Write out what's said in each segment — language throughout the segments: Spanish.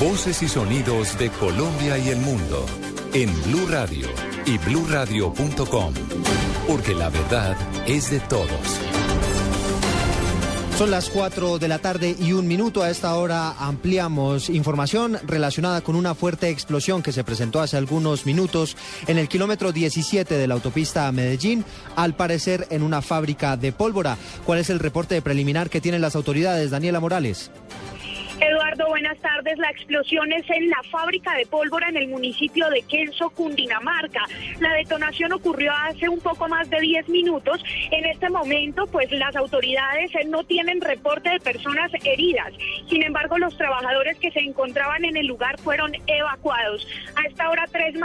Voces y sonidos de Colombia y el mundo en Blue Radio y bluradio.com, porque la verdad es de todos. Son las 4 de la tarde y un minuto. A esta hora ampliamos información relacionada con una fuerte explosión que se presentó hace algunos minutos en el kilómetro 17 de la autopista Medellín, al parecer en una fábrica de pólvora. ¿Cuál es el reporte preliminar que tienen las autoridades? Daniela Morales. Eduardo, buenas tardes. La explosión es en la fábrica de pólvora en el municipio de Kenso, Cundinamarca. La detonación ocurrió hace un poco más de 10 minutos. En este momento, pues las autoridades no tienen reporte de personas heridas. Sin embargo, los trabajadores que se encontraban en el lugar fueron evacuados.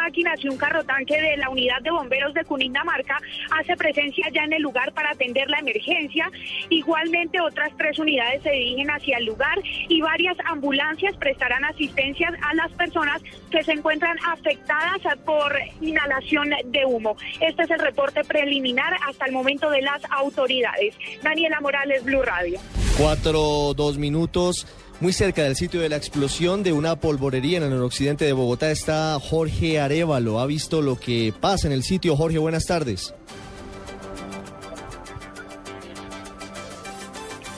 Máquinas y un carro tanque de la unidad de bomberos de Cundinamarca hace presencia ya en el lugar para atender la emergencia. Igualmente, otras tres unidades se dirigen hacia el lugar y varias ambulancias prestarán asistencia a las personas que se encuentran afectadas por inhalación de humo. Este es el reporte preliminar hasta el momento de las autoridades. Daniela Morales, Blue Radio. Cuatro, dos minutos. Muy cerca del sitio de la explosión de una polvorería en el noroccidente de Bogotá está Jorge Arevalo. Ha visto lo que pasa en el sitio. Jorge, buenas tardes.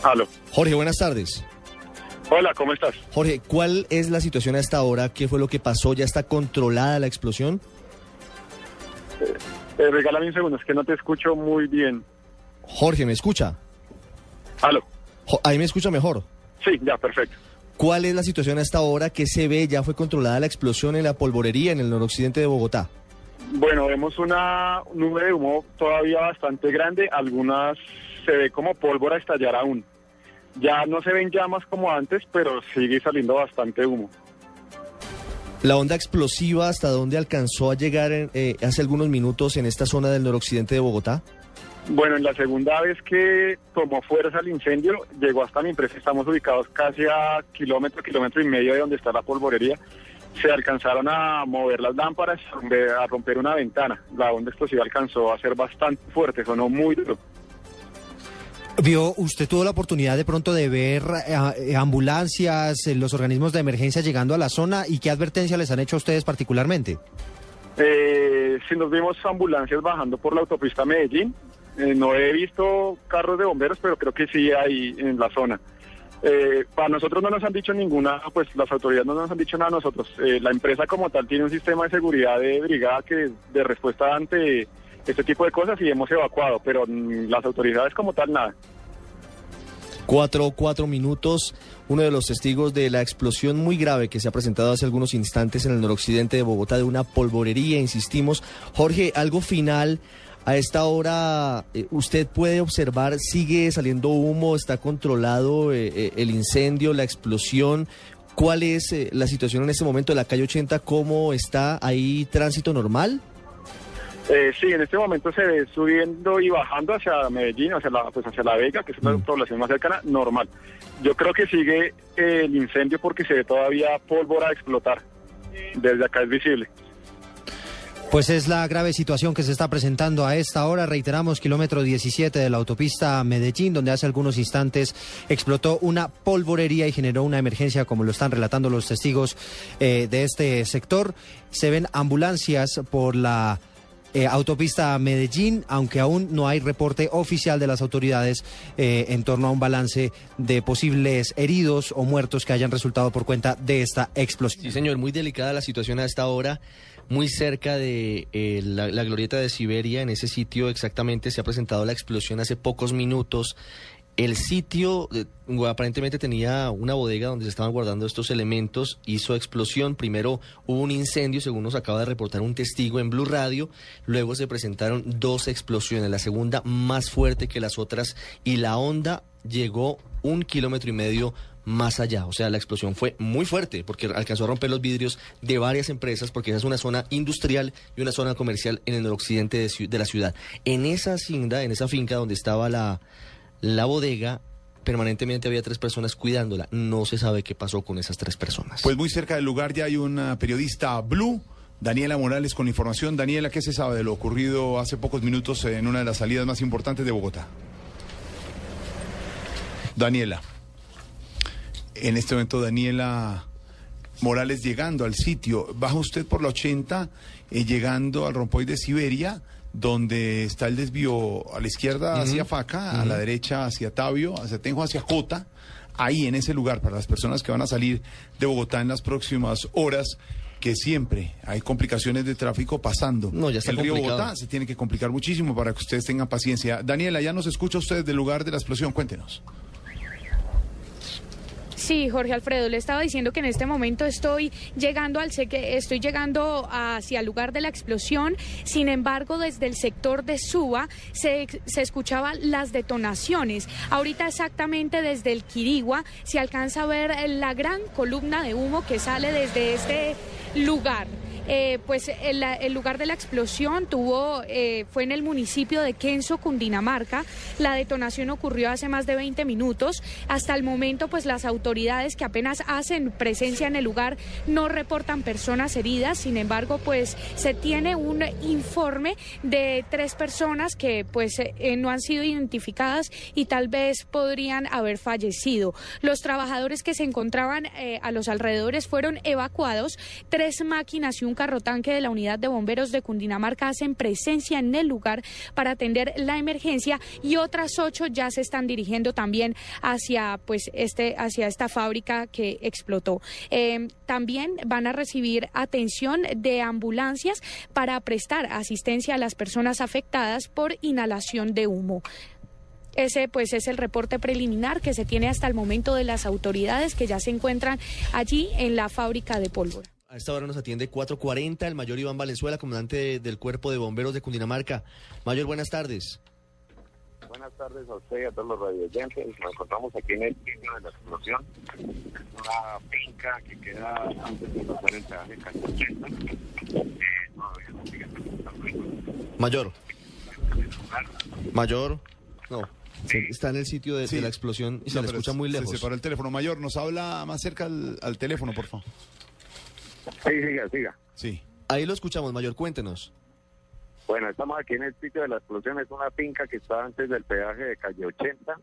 Aló. Jorge, buenas tardes. Hola, ¿cómo estás? Jorge, ¿cuál es la situación a esta hora? ¿Qué fue lo que pasó? ¿Ya está controlada la explosión? Eh, eh, regálame un segundo, es que no te escucho muy bien. Jorge, ¿me escucha? Aló. ahí me escucha mejor. Sí, ya, perfecto. ¿Cuál es la situación a esta hora? ¿Qué se ve? ¿Ya fue controlada la explosión en la polvorería en el noroccidente de Bogotá? Bueno, vemos una nube de humo todavía bastante grande. Algunas se ve como pólvora estallar aún. Ya no se ven llamas como antes, pero sigue saliendo bastante humo. ¿La onda explosiva hasta dónde alcanzó a llegar eh, hace algunos minutos en esta zona del noroccidente de Bogotá? Bueno, en la segunda vez que tomó fuerza el incendio, llegó hasta mi empresa. Estamos ubicados casi a kilómetro, kilómetro y medio de donde está la polvorería. Se alcanzaron a mover las lámparas, a romper una ventana. La onda explosiva alcanzó a ser bastante fuerte, sonó muy duro. ¿Vio, usted tuvo la oportunidad de pronto de ver eh, eh, ambulancias, eh, los organismos de emergencia llegando a la zona y qué advertencia les han hecho a ustedes particularmente? Eh, sí, nos vimos ambulancias bajando por la autopista Medellín. No he visto carros de bomberos, pero creo que sí hay en la zona. para nosotros no nos han dicho ninguna, pues las autoridades no nos han dicho nada a nosotros. la empresa como tal tiene un sistema de seguridad de brigada que de respuesta ante este tipo de cosas y hemos evacuado, pero mm, las autoridades como tal nada. Cuatro, cuatro minutos. Uno de los testigos de la explosión muy grave que se ha presentado hace algunos instantes en el noroccidente de Bogotá de una polvorería, insistimos. Jorge, algo final. A esta hora, eh, usted puede observar, sigue saliendo humo, está controlado eh, eh, el incendio, la explosión. ¿Cuál es la situación en este momento de la calle 80? ¿Cómo está ahí tránsito normal? Eh, sí, en este momento se ve subiendo y bajando hacia Medellín, hacia la, pues hacia la Vega, que es la mm. población más cercana, normal. Yo creo que sigue el incendio porque se ve todavía pólvora a explotar. Desde acá es visible. Pues es la grave situación que se está presentando a esta hora. Reiteramos, kilómetro 17 de la autopista Medellín, donde hace algunos instantes explotó una polvorería y generó una emergencia, como lo están relatando los testigos eh, de este sector. Se ven ambulancias por la eh, autopista Medellín, aunque aún no hay reporte oficial de las autoridades eh, en torno a un balance de posibles heridos o muertos que hayan resultado por cuenta de esta explosión. Sí, señor, muy delicada la situación a esta hora. Muy cerca de eh, la, la glorieta de Siberia, en ese sitio exactamente se ha presentado la explosión hace pocos minutos. El sitio eh, aparentemente tenía una bodega donde se estaban guardando estos elementos, hizo explosión, primero hubo un incendio, según nos acaba de reportar un testigo en Blue Radio, luego se presentaron dos explosiones, la segunda más fuerte que las otras y la onda llegó un kilómetro y medio más allá. O sea, la explosión fue muy fuerte porque alcanzó a romper los vidrios de varias empresas porque esa es una zona industrial y una zona comercial en el noroccidente de, de la ciudad. En esa hacienda, en esa finca donde estaba la la bodega permanentemente había tres personas cuidándola. No se sabe qué pasó con esas tres personas. Pues muy cerca del lugar ya hay una periodista Blue. Daniela Morales con información. Daniela, ¿qué se sabe de lo ocurrido hace pocos minutos en una de las salidas más importantes de Bogotá? Daniela. En este momento, Daniela Morales llegando al sitio. Baja usted por la 80, eh, llegando al rompoy de Siberia, donde está el desvío a la izquierda hacia Faca, a la derecha hacia Tabio, hacia Tenjo, hacia Jota. Ahí, en ese lugar, para las personas que van a salir de Bogotá en las próximas horas, que siempre hay complicaciones de tráfico pasando. No, ya está el río complicado. Bogotá se tiene que complicar muchísimo para que ustedes tengan paciencia. Daniela, ya nos escucha usted del lugar de la explosión, cuéntenos. Sí, Jorge Alfredo, le estaba diciendo que en este momento estoy llegando al sé que estoy llegando hacia el lugar de la explosión. Sin embargo, desde el sector de Suba se, se escuchaban las detonaciones. Ahorita exactamente desde el Quirigua se alcanza a ver la gran columna de humo que sale desde este lugar. Eh, pues el, lugar de la explosión tuvo, eh, fue en el municipio de Kenso, Cundinamarca. La detonación ocurrió hace más de 20 minutos. Hasta el momento, pues las autoridades que apenas hacen presencia en el lugar no reportan personas heridas. Sin embargo, pues se tiene un informe de tres personas que pues eh, no han sido identificadas y tal vez podrían haber fallecido. Los trabajadores que se encontraban a los alrededores fueron evacuados. Tres máquinas y un carrotanque de la unidad de bomberos de Cundinamarca hacen presencia en el lugar para atender la emergencia y otras ocho ya se están dirigiendo también hacia pues este hacia esta fábrica que explotó. Eh, también van a recibir atención de ambulancias para prestar asistencia a las personas afectadas por inhalación de humo. Ese pues es el reporte preliminar que se tiene hasta el momento de las autoridades que ya se encuentran allí en la fábrica de pólvora. A esta hora nos atiende 440 el mayor Iván Valenzuela, comandante de- del Cuerpo de Bomberos de Cundinamarca. Mayor, buenas tardes. Buenas tardes a usted y a todos los radioyentes. Nos encontramos aquí en el sitio de la explosión. Es una finca que queda antes de pasar el peaje de calle 80. Todavía no sigue presentando Mayor. Mayor. No. se- Está en el sitio de, la explosión y se le escucha muy Se lejos. separó el teléfono. Mayor, nos habla más cerca al, al teléfono, por favor. Sí, siga, siga. Sí. Ahí lo escuchamos, Mayor, cuéntenos. Bueno, estamos aquí en el sitio de la explosión. Es una finca que está antes del peaje de calle 80,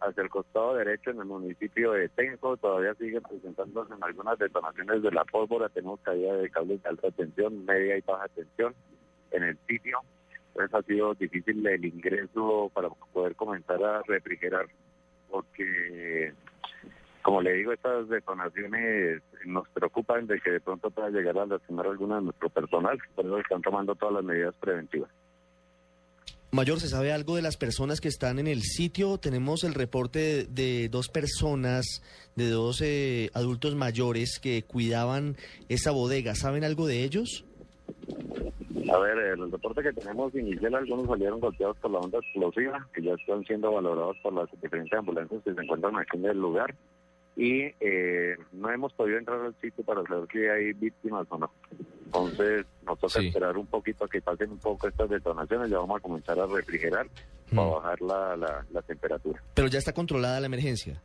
hacia el costado derecho en el municipio de Tenjo. Todavía siguen presentándose en algunas detonaciones de la pólvora. Tenemos caída de cables de alta tensión, media y baja tensión en el sitio. Entonces ha sido difícil el ingreso para poder comenzar a refrigerar, porque, como le digo, estas detonaciones nos preocupan de que de pronto pueda llegar a lastimar a alguno de nuestro personal, por eso están tomando todas las medidas preventivas. Mayor, ¿se sabe algo de las personas que están en el sitio? Tenemos el reporte de, de dos personas, de dos eh, adultos mayores que cuidaban esa bodega. ¿Saben algo de ellos? A ver, el reporte que tenemos inicial, algunos salieron golpeados por la onda explosiva, que ya están siendo valorados por las diferentes ambulancias que se encuentran aquí en el lugar. Y eh, no hemos podido entrar al sitio para saber si hay víctimas o no. Entonces, nos toca Sí. esperar un poquito a que pasen un poco estas detonaciones. Ya vamos a comenzar a refrigerar para Mm. bajar la, la, la temperatura. Pero ya está controlada la emergencia.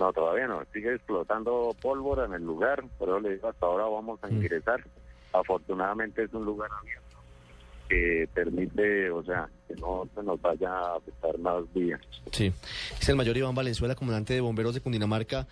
No, todavía no. Sigue explotando pólvora en el lugar, pero le digo, hasta ahora vamos a Mm. ingresar. Afortunadamente es un lugar abierto que permite, o sea, que no se nos vaya a afectar más días. Sí. Es el mayor Iván Valenzuela, comandante de bomberos de Cundinamarca.